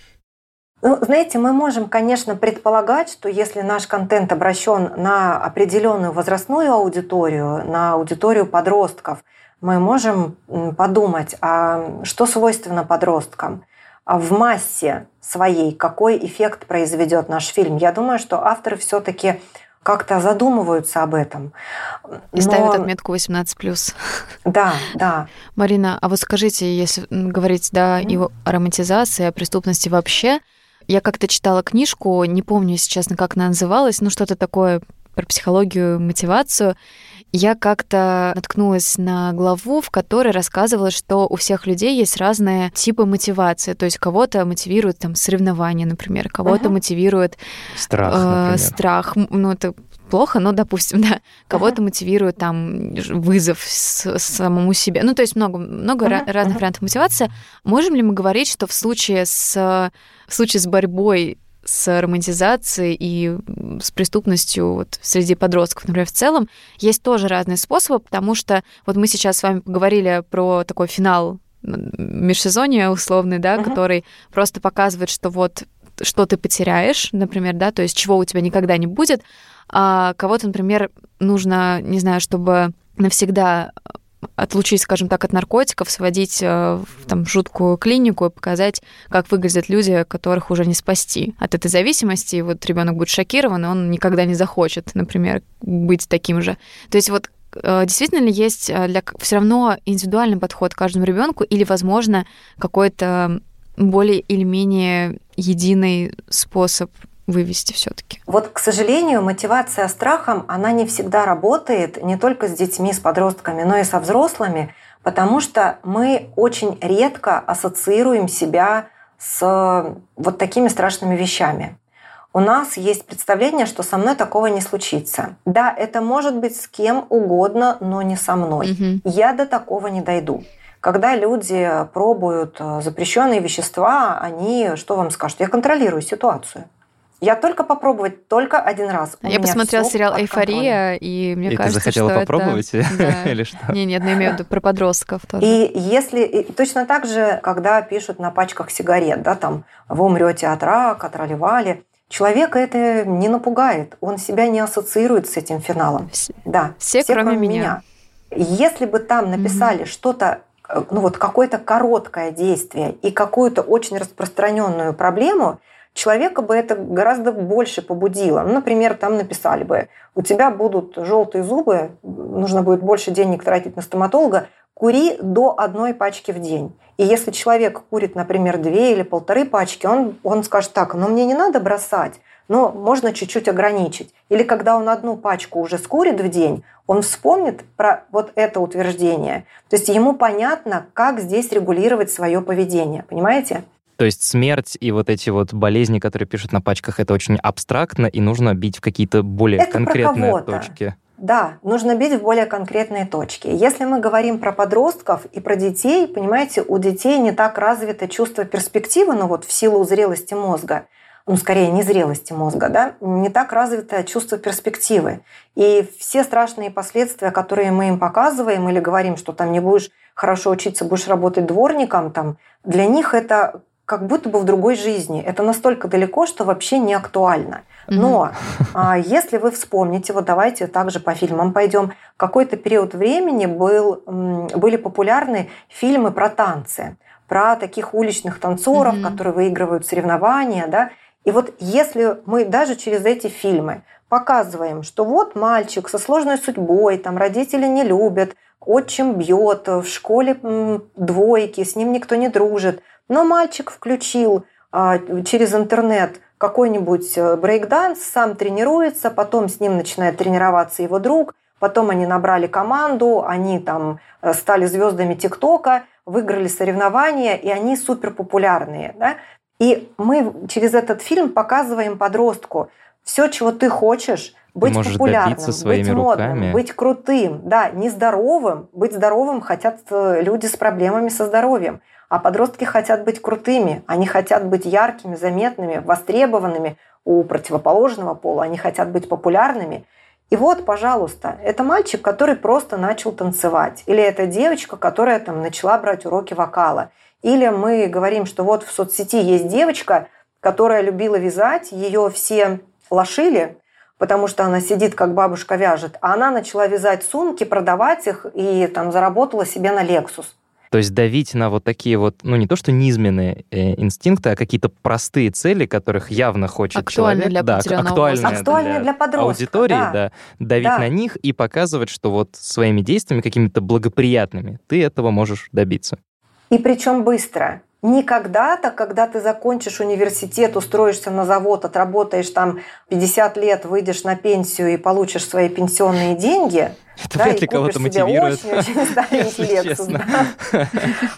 Ну, знаете, мы можем, конечно, предполагать, что если наш контент обращен на определенную возрастную аудиторию, на аудиторию подростков, мы можем подумать, а что свойственно подросткам? А в массе своей какой эффект произведет наш фильм? Я думаю, что авторы все-таки как-то задумываются об этом. И Но... ставят отметку 18+. Да, да. Марина, а вот скажите, если говорить да, mm-hmm. и о романтизации, о преступности вообще, я как-то читала книжку, не помню, честно, как она называлась, ну что-то такое про психологию, мотивацию. Я как-то наткнулась на главу, в которой рассказывалось, что у всех людей есть разные типы мотивации. То есть кого-то мотивирует там соревнования, например, кого-то uh-huh. мотивирует страх, э, страх. Ну это плохо, но, допустим, да, кого-то uh-huh. мотивирует там вызов с, самому себе. Ну, то есть много, много uh-huh. разных uh-huh. вариантов мотивации. Можем ли мы говорить, что в случае с, в случае с борьбой с романтизацией и с преступностью вот среди подростков, например, в целом, есть тоже разные способы, потому что вот мы сейчас с вами поговорили про такой финал межсезонья условный, да, uh-huh. который просто показывает, что вот что ты потеряешь, например, да, то есть чего у тебя никогда не будет, а кого-то, например, нужно, не знаю, чтобы навсегда отлучить, скажем так, от наркотиков, сводить э, в там, жуткую клинику и показать, как выглядят люди, которых уже не спасти от этой зависимости. И вот ребенок будет шокирован, и он никогда не захочет, например, быть таким же. То есть вот э, действительно ли есть э, для все равно индивидуальный подход к каждому ребенку или, возможно, какой-то более или менее единый способ вывести все-таки? Вот, к сожалению, мотивация страхом, она не всегда работает не только с детьми, с подростками, но и со взрослыми, потому что мы очень редко ассоциируем себя с вот такими страшными вещами. У нас есть представление, что со мной такого не случится. Да, это может быть с кем угодно, но не со мной. Угу. Я до такого не дойду. Когда люди пробуют э, запрещенные вещества, они что вам скажут? Я контролирую ситуацию. Я только попробовать только один раз. У я посмотрела сериал «Эйфория», и мне и кажется, ты захотела что попробовать это... или что? Не, нет, я имею в виду про подростков тоже. И если и точно так же, когда пишут на пачках сигарет, да, там вы умрете от рака, тролливали, человека это не напугает, он себя не ассоциирует с этим финалом. Все, да, все, все кроме, кроме меня. меня. Если бы там написали mm-hmm. что-то э, ну вот какое-то короткое действие и какую-то очень распространенную проблему, человека бы это гораздо больше побудило. Ну, например, там написали бы, у тебя будут желтые зубы, нужно будет больше денег тратить на стоматолога, кури до одной пачки в день. И если человек курит, например, две или полторы пачки, он, он скажет так, ну мне не надо бросать, но можно чуть-чуть ограничить. Или когда он одну пачку уже скурит в день, он вспомнит про вот это утверждение. То есть ему понятно, как здесь регулировать свое поведение. Понимаете? То есть смерть и вот эти вот болезни, которые пишут на пачках, это очень абстрактно, и нужно бить в какие-то более это конкретные точки. Да, нужно бить в более конкретные точки. Если мы говорим про подростков и про детей, понимаете, у детей не так развито чувство перспективы, ну вот в силу зрелости мозга, ну, скорее, незрелости мозга, да, не так развито чувство перспективы. И все страшные последствия, которые мы им показываем или говорим, что там не будешь хорошо учиться, будешь работать дворником, там, для них это как будто бы в другой жизни. Это настолько далеко, что вообще не актуально. Но а, если вы вспомните, вот давайте также по фильмам пойдем, какой-то период времени был, были популярны фильмы про танцы, про таких уличных танцоров, mm-hmm. которые выигрывают соревнования, да. И вот если мы даже через эти фильмы показываем, что вот мальчик со сложной судьбой, там родители не любят, отчим бьет, в школе двойки, с ним никто не дружит, но мальчик включил а, через интернет какой-нибудь э, брейкданс, сам тренируется, потом с ним начинает тренироваться его друг, потом они набрали команду, они там э, стали звездами ТикТока, выиграли соревнования, и они супер популярные. Да? И мы через этот фильм показываем подростку все, чего ты хочешь, быть Можешь популярным, быть модным, руками. быть крутым, да, нездоровым. Быть здоровым хотят э, люди с проблемами со здоровьем. А подростки хотят быть крутыми, они хотят быть яркими, заметными, востребованными у противоположного пола, они хотят быть популярными. И вот, пожалуйста, это мальчик, который просто начал танцевать. Или это девочка, которая там начала брать уроки вокала. Или мы говорим, что вот в соцсети есть девочка, которая любила вязать, ее все лошили, потому что она сидит, как бабушка вяжет, а она начала вязать сумки, продавать их и там заработала себе на Lexus. То есть давить на вот такие вот, ну не то что низменные э, инстинкты, а какие-то простые цели, которых явно хочет актуальные человек. Для да, актуальные, актуальные для, для подростка, аудитории, да. да. Давить да. на них и показывать, что вот своими действиями какими-то благоприятными ты этого можешь добиться. И причем быстро. Не когда-то, когда ты закончишь университет, устроишься на завод, отработаешь там 50 лет, выйдешь на пенсию и получишь свои пенсионные деньги. Это да, вряд ли кого-то мотивирует. Очень-очень старенький Lexus. Да.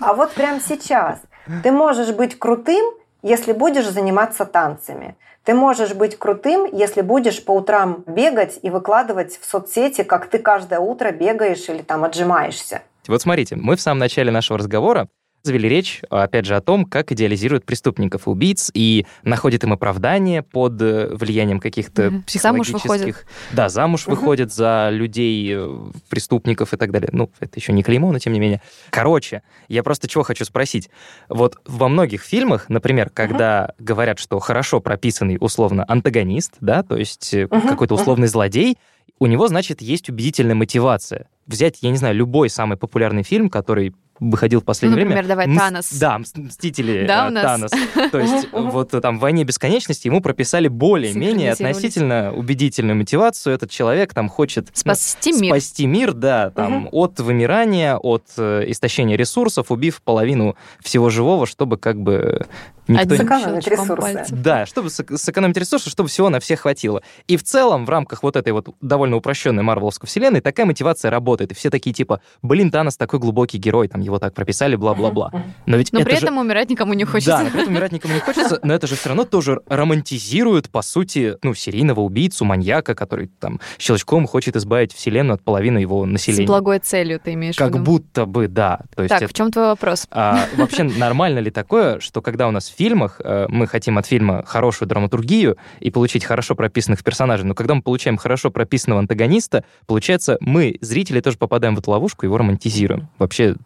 А вот прямо сейчас ты можешь быть крутым, если будешь заниматься танцами. Ты можешь быть крутым, если будешь по утрам бегать и выкладывать в соцсети, как ты каждое утро бегаешь или там отжимаешься. Вот смотрите, мы в самом начале нашего разговора завели речь, опять же, о том, как идеализируют преступников и убийц и находят им оправдание под э, влиянием каких-то mm-hmm. психологических... Замуж. Да, замуж mm-hmm. выходят за людей, э, преступников и так далее. Ну, это еще не клеймо, но тем не менее. Короче, я просто чего хочу спросить. Вот во многих фильмах, например, когда mm-hmm. говорят, что хорошо прописанный условно антагонист, да, то есть mm-hmm. какой-то условный mm-hmm. злодей, у него, значит, есть убедительная мотивация. взять, я не знаю, любой самый популярный фильм, который выходил в последнее ну, например, время. давай Танос. Да, Мстители да, э, у нас? Танос. То есть вот там в «Войне бесконечности» ему прописали более-менее относительно убедительную мотивацию. Этот человек там хочет ну, Спасти мир. спасти мир, да, там от вымирания, от э, истощения ресурсов, убив половину всего живого, чтобы как бы никто... Одним Сэкономить ресурсы. Да, чтобы сэк- сэкономить ресурсы, чтобы всего на всех хватило. И в целом, в рамках вот этой вот довольно упрощенной марвеловской вселенной, такая мотивация работает. И все такие типа, блин, Танос такой глубокий герой, там его так прописали, бла-бла-бла. Но ведь Но это при же... этом умирать никому не хочется. Да, но при этом умирать никому не хочется, но это же все равно тоже романтизирует, по сути, ну, серийного убийцу, маньяка, который там щелчком хочет избавить вселенную от половины его С населения. благой целью ты имеешь в Как виду. будто бы, да. То есть Так, это- в чем твой вопрос? а, вообще нормально ли такое, что когда у нас в фильмах э, мы хотим от фильма хорошую драматургию и получить хорошо прописанных персонажей, но когда мы получаем хорошо прописанного антагониста, получается, мы, зрители, тоже попадаем в эту ловушку и его романтизируем. Вообще,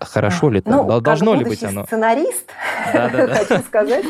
хорошо ли так? Ну, как Должно ли быть оно? сценарист, хочу сказать,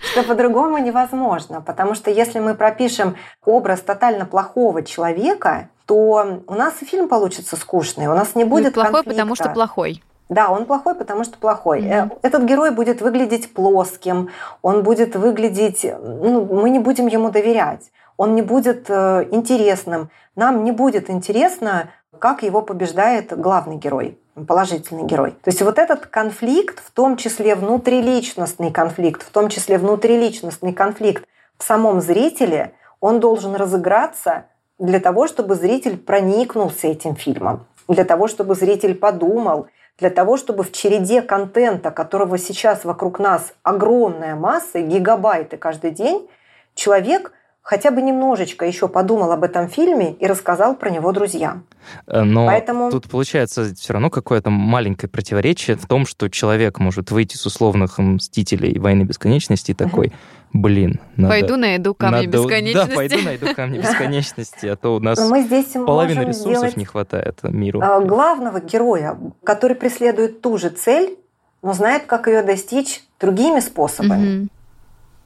что по-другому невозможно. Потому что если мы пропишем образ тотально плохого человека, то у нас и фильм получится скучный, у нас не будет плохой, конфликта. потому что плохой. Да, он плохой, потому что плохой. Мгм. Этот герой будет выглядеть плоским, он будет выглядеть... Ну, мы не будем ему доверять, он не будет э, интересным. Нам не будет интересно, как его побеждает главный герой, положительный герой. То есть вот этот конфликт, в том числе внутриличностный конфликт, в том числе внутриличностный конфликт в самом зрителе, он должен разыграться для того, чтобы зритель проникнулся этим фильмом, для того, чтобы зритель подумал, для того, чтобы в череде контента, которого сейчас вокруг нас огромная масса, гигабайты каждый день, человек хотя бы немножечко еще подумал об этом фильме и рассказал про него друзьям. Э, Но Поэтому- тут получается все равно какое-то маленькое противоречие в том, что человек может выйти с условных «Мстителей» «Войны бесконечности» и такой, блин, надо... Пойду найду камни надо- бесконечности. Да, пойду найду камни бесконечности, а то у нас мы здесь половины ресурсов не хватает миру. э, главного героя, который преследует ту же цель, но знает, как ее достичь другими способами. Мгм.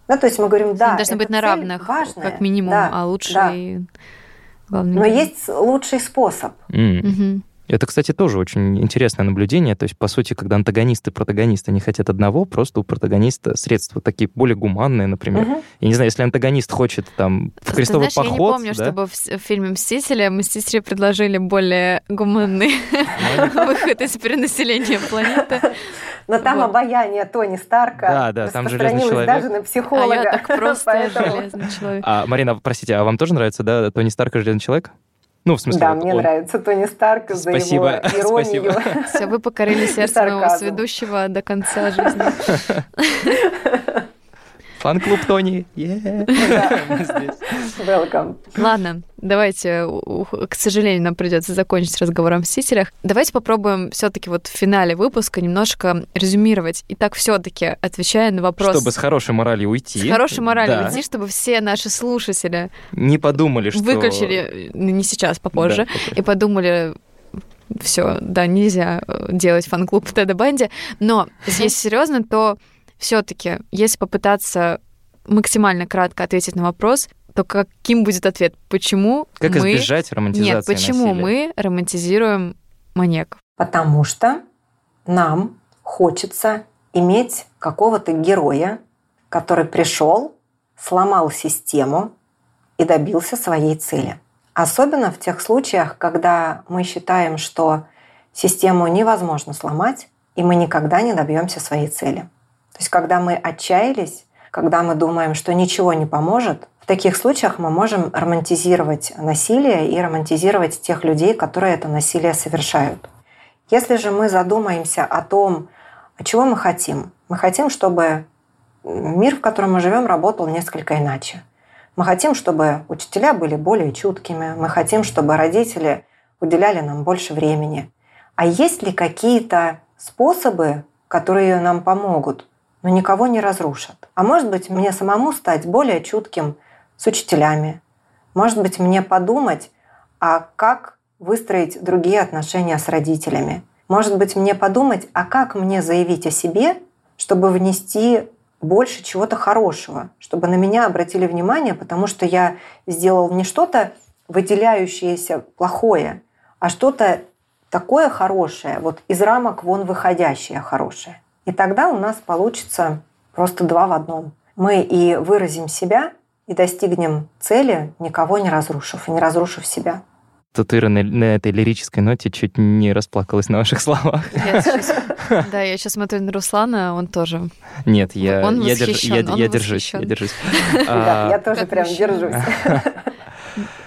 Ну, то есть мы говорим, да, должны эта быть на равных, важная, как минимум, да, а лучше да. главный Но есть лучший способ. М. Мгм. Это, кстати, тоже очень интересное наблюдение. То есть, по сути, когда антагонисты и протагонисты не хотят одного, просто у протагониста средства такие более гуманные, например. Мгм. Я не знаю, если антагонист хочет там в Ты крестовый знаешь, поход, я не помню, да, чтобы в, фильме «Мстители» Мстители предложили более гуманный выход из перенаселения планеты. Но там Вот. обаяние Тони Старка Да, да, там железный распространилось человек. даже на А психолога. я так просто Поэтому- железный человек. А, Марина, простите, а вам тоже нравится, да, Тони Старк и Железный человек? Ну, в смысле, Да, вот мне он- нравится Тони Старк за Спасибо, его иронию. спасибо. Все, вы покорили сердце моего сведущего до конца жизни. Фан-клуб Тони. Yeah. Welcome. Ладно, давайте, к сожалению, нам придется закончить разговор о «Мстителях». Давайте попробуем все таки вот в финале выпуска немножко резюмировать. Итак, все таки отвечая на вопрос... Чтобы с хорошей моралью уйти. с хорошей моралью Да. уйти, чтобы все наши слушатели Не подумали, что... выключили, ну, не сейчас, попозже, Да, попозже. и подумали, все, да, нельзя э, делать фан-клуб в Теда Банде. Но если серьезно, то все-таки, если попытаться максимально кратко ответить на вопрос, то каким будет ответ? Почему Как мы... избежать романтизации Нет, почему насилия? мы романтизируем маньяков? Потому что нам хочется иметь какого-то героя, который пришел, сломал систему и добился своей цели. Особенно в тех случаях, когда мы считаем, что систему невозможно сломать, и мы никогда не добьемся своей цели. То есть, когда мы отчаялись, когда мы думаем, что ничего не поможет, в таких случаях мы можем романтизировать насилие и романтизировать тех людей, которые это насилие совершают. Если же мы задумаемся о том, чего мы хотим, мы хотим, чтобы мир, в котором мы живем, работал несколько иначе. Мы хотим, чтобы учителя были более чуткими, мы хотим, чтобы родители уделяли нам больше времени. А есть ли какие-то способы, которые нам помогут, но никого не разрушат? А может быть, мне самому стать более чутким с учителями? Может быть, мне подумать, а как выстроить другие отношения с родителями? Может быть, мне подумать, а как мне заявить о себе, чтобы внести больше чего-то хорошего, чтобы на меня обратили внимание, потому что я сделал не что-то выделяющееся плохое, а что-то такое хорошее, вот из рамок вон выходящее хорошее. И тогда у нас получится просто два в одном. Мы и выразим себя, и достигнем цели, никого не разрушив, и не разрушив себя. Тут Ира на, на этой лирической ноте чуть не расплакалась на ваших словах. да, я сейчас смотрю на Руслана, он тоже. Нет, я, он я, держ, я, я держусь, я держусь. Да, я тоже прям держусь.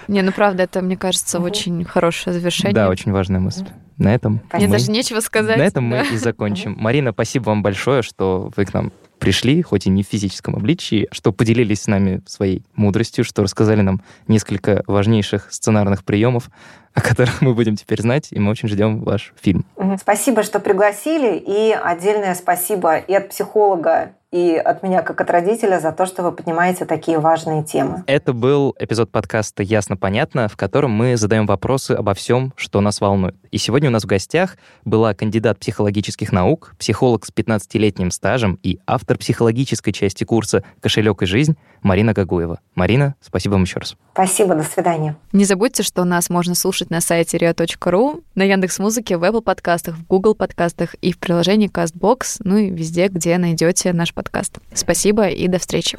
Не, ну правда, это, мне кажется, очень хорошее завершение. Да, очень важная мысль. На этом Мне мы... даже нечего сказать. На этом да. мы и закончим. Марина, спасибо вам большое, что вы к нам пришли, хоть и не в физическом обличии, что поделились с нами своей мудростью, что рассказали нам несколько важнейших сценарных приемов, о которых мы будем теперь знать, и мы очень ждем ваш фильм. Спасибо, что пригласили, и отдельное спасибо и от психолога, и от меня как от родителя за то, что вы поднимаете такие важные темы. Это был эпизод подкаста «Ясно-понятно», в котором мы задаем вопросы обо всем, что нас волнует. И сегодня у нас в гостях была кандидат психологических наук, психолог с 15-летним стажем и автор психологической части курса «Кошелек и жизнь» Марина Гагуева. Марина, спасибо вам еще раз. Спасибо, до свидания. Не забудьте, что нас можно слушать на сайте ria.ru, на Яндекс.Музыке, в Apple подкастах, в Google подкастах и в приложении CastBox, ну и везде, где найдете наш подкаст. Спасибо и до встречи.